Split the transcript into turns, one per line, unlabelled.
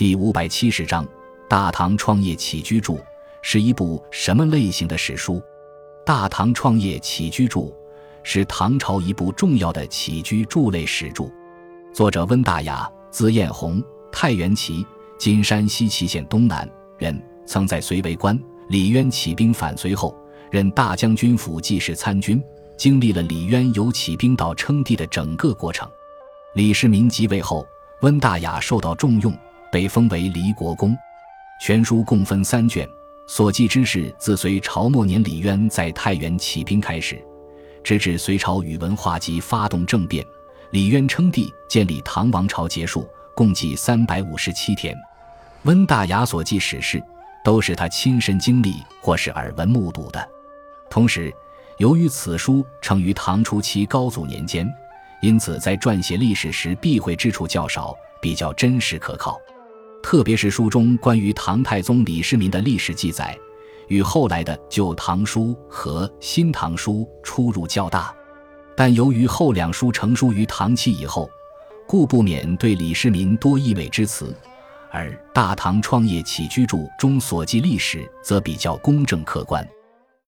第五百七十章《大唐创业起居注》是一部什么类型的史书？《大唐创业起居注》是唐朝一部重要的起居注类史著，作者温大雅，字彦宏，太原祁（今山西祁县东南）人，曾在隋为官。李渊起兵反隋后，任大将军府记事参军，经历了李渊由起兵到称帝的整个过程。李世民即位后，温大雅受到重用。被封为离国公，全书共分三卷，所记之事自隋朝末年李渊在太原起兵开始，直至隋朝宇文化及发动政变，李渊称帝建立唐王朝结束，共计三百五十七天。温大雅所记史事，都是他亲身经历或是耳闻目睹的。同时，由于此书成于唐初期高祖年间，因此在撰写历史时避讳之处较少，比较真实可靠。特别是书中关于唐太宗李世民的历史记载，与后来的《旧唐书》和《新唐书》出入较大，但由于后两书成书于唐期以后，故不免对李世民多溢美之词，而《大唐创业起居注》中所记历史则比较公正客观。